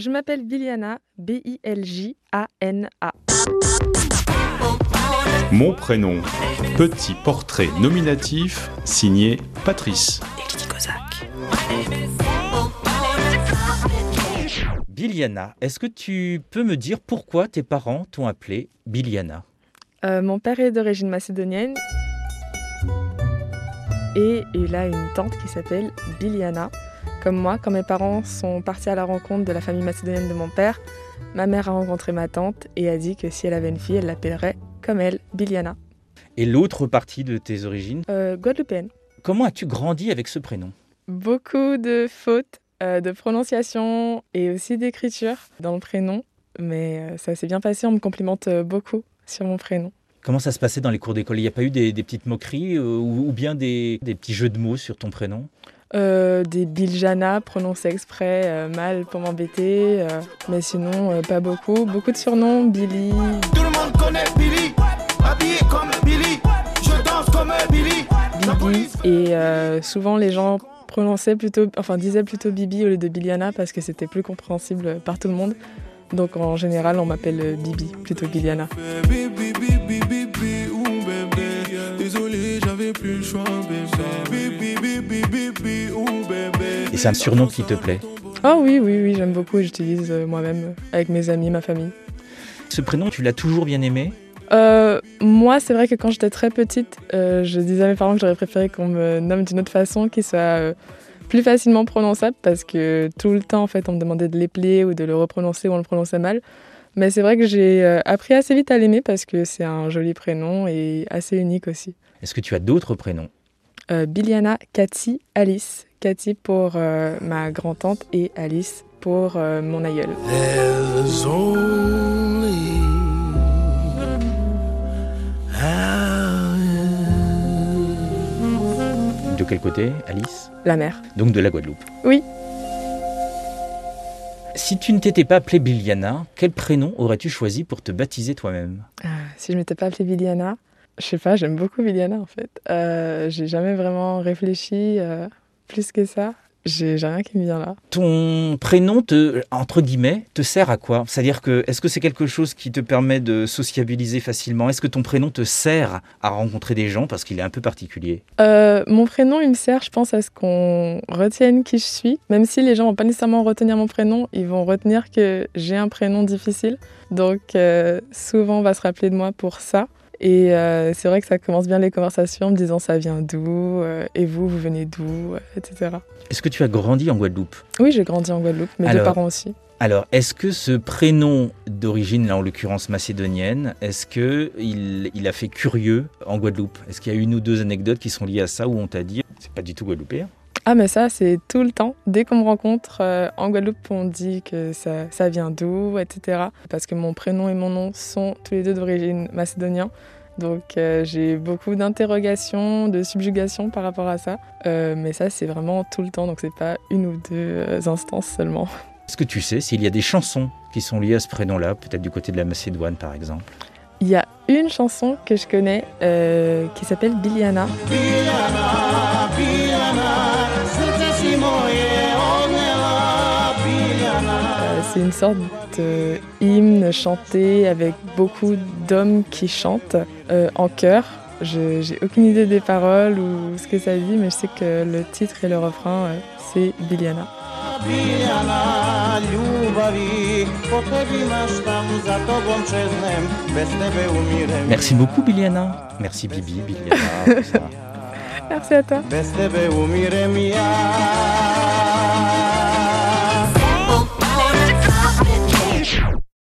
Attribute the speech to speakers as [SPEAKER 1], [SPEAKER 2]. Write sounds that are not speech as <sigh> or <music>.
[SPEAKER 1] Je m'appelle Biliana, B-I-L-J-A-N-A.
[SPEAKER 2] Mon prénom, petit portrait nominatif signé Patrice.
[SPEAKER 3] Biliana, est-ce que tu peux me dire pourquoi tes parents t'ont appelé Biliana?
[SPEAKER 1] Euh, mon père est d'origine macédonienne et il a une tante qui s'appelle Biliana. Comme moi, quand mes parents sont partis à la rencontre de la famille macédonienne de mon père, ma mère a rencontré ma tante et a dit que si elle avait une fille, elle l'appellerait comme elle, Biliana.
[SPEAKER 3] Et l'autre partie de tes origines?
[SPEAKER 1] Euh, Guadeloupéenne.
[SPEAKER 3] Comment as-tu grandi avec ce prénom?
[SPEAKER 1] Beaucoup de fautes, euh, de prononciation et aussi d'écriture dans le prénom, mais euh, ça s'est bien passé, on me complimente euh, beaucoup sur mon prénom.
[SPEAKER 3] Comment ça se passait dans les cours d'école? Il n'y a pas eu des, des petites moqueries euh, ou, ou bien des, des petits jeux de mots sur ton prénom?
[SPEAKER 1] Euh, des Biljana prononcés exprès euh, mal pour m'embêter, euh, mais sinon pas beaucoup. Beaucoup de surnoms, Billy,
[SPEAKER 4] Tout le monde connaît Billy, habillé comme Billy. Je danse comme Billy.
[SPEAKER 1] Bibi, et souvent les gens prononçaient plutôt, enfin disaient plutôt Bibi au lieu de Biliana parce que c'était plus compréhensible par tout le monde. Donc en général on m'appelle Bibi plutôt que Biliana.
[SPEAKER 4] Bibi, Désolé, j'avais plus le choix, bébé. Bibi, bibi, bibi, ou bébé.
[SPEAKER 3] Et c'est un surnom qui te plaît
[SPEAKER 1] Oh oui, oui, oui, j'aime beaucoup et j'utilise euh, moi-même euh, avec mes amis, ma famille.
[SPEAKER 3] Ce prénom, tu l'as toujours bien aimé
[SPEAKER 1] Euh, moi, c'est vrai que quand j'étais très petite, euh, je disais à mes parents que j'aurais préféré qu'on me nomme d'une autre façon, qui soit euh, plus facilement prononçable, parce que tout le temps, en fait, on me demandait de l'épeler ou de le reprononcer ou on le prononçait mal. Mais c'est vrai que j'ai euh, appris assez vite à l'aimer parce que c'est un joli prénom et assez unique aussi.
[SPEAKER 3] Est-ce que tu as d'autres prénoms?
[SPEAKER 1] Euh, Biliana, Cathy, Alice. Cathy pour euh, ma grand-tante et Alice pour euh, mon aïeul.
[SPEAKER 3] De quel côté, Alice?
[SPEAKER 1] La mère.
[SPEAKER 3] Donc de la Guadeloupe.
[SPEAKER 1] Oui.
[SPEAKER 3] Si tu ne t'étais pas appelée Biliana, quel prénom aurais-tu choisi pour te baptiser toi-même?
[SPEAKER 1] Ah, si je m'étais pas appelée Biliana, je sais pas, j'aime beaucoup Biliana en fait. Euh, j'ai jamais vraiment réfléchi euh, plus que ça. J'ai rien qui me vient là.
[SPEAKER 3] Ton prénom te, entre guillemets, te sert à quoi? C'est-à-dire que, est-ce que c'est quelque chose qui te permet de sociabiliser facilement? Est-ce que ton prénom te sert à rencontrer des gens parce qu'il est un peu particulier?
[SPEAKER 1] Euh, mon prénom, il me sert, je pense, à ce qu'on retienne qui je suis. Même si les gens vont pas nécessairement retenir mon prénom, ils vont retenir que j'ai un prénom difficile. Donc euh, souvent, on va se rappeler de moi pour ça. Et euh, c'est vrai que ça commence bien les conversations en me disant ça vient d'où, euh, et vous, vous venez d'où, euh, etc.
[SPEAKER 3] Est-ce que tu as grandi en Guadeloupe?
[SPEAKER 1] Oui, j'ai grandi en Guadeloupe, mes deux
[SPEAKER 3] Alors,
[SPEAKER 1] parents aussi.
[SPEAKER 3] Alors, est-ce que ce prénom d'origine, là en l'occurrence macédonienne, est-ce que il, il a fait curieux en Guadeloupe? Est-ce qu'il y a une ou deux anecdotes qui sont liées à ça où on t'a dit c'est pas du tout guadeloupéen?
[SPEAKER 1] Ah mais ça c'est tout le temps. Dès qu'on me rencontre euh, en Guadeloupe, on dit que ça, ça vient d'où, etc. Parce que mon prénom et mon nom sont tous les deux d'origine macédonien. Donc euh, j'ai beaucoup d'interrogations, de subjugations par rapport à ça. Euh, mais ça c'est vraiment tout le temps, donc c'est pas une ou deux instances seulement.
[SPEAKER 3] Est-ce que tu sais s'il y a des chansons qui sont liées à ce prénom-là, peut-être du côté de la Macédoine par exemple?
[SPEAKER 1] Il y a une chanson que je connais euh, qui s'appelle Biliana.
[SPEAKER 4] Biliana, Biliana,
[SPEAKER 1] c'est une sorte de hymne chanté avec beaucoup d'hommes qui chantent euh, en chœur. Je j'ai aucune idée des paroles ou ce que ça dit, mais je sais que le titre et le refrain, euh, c'est Biliana.
[SPEAKER 3] Merci beaucoup Biliana. Merci Bibi, Biliana. tout ça. <laughs>
[SPEAKER 1] Merci à toi.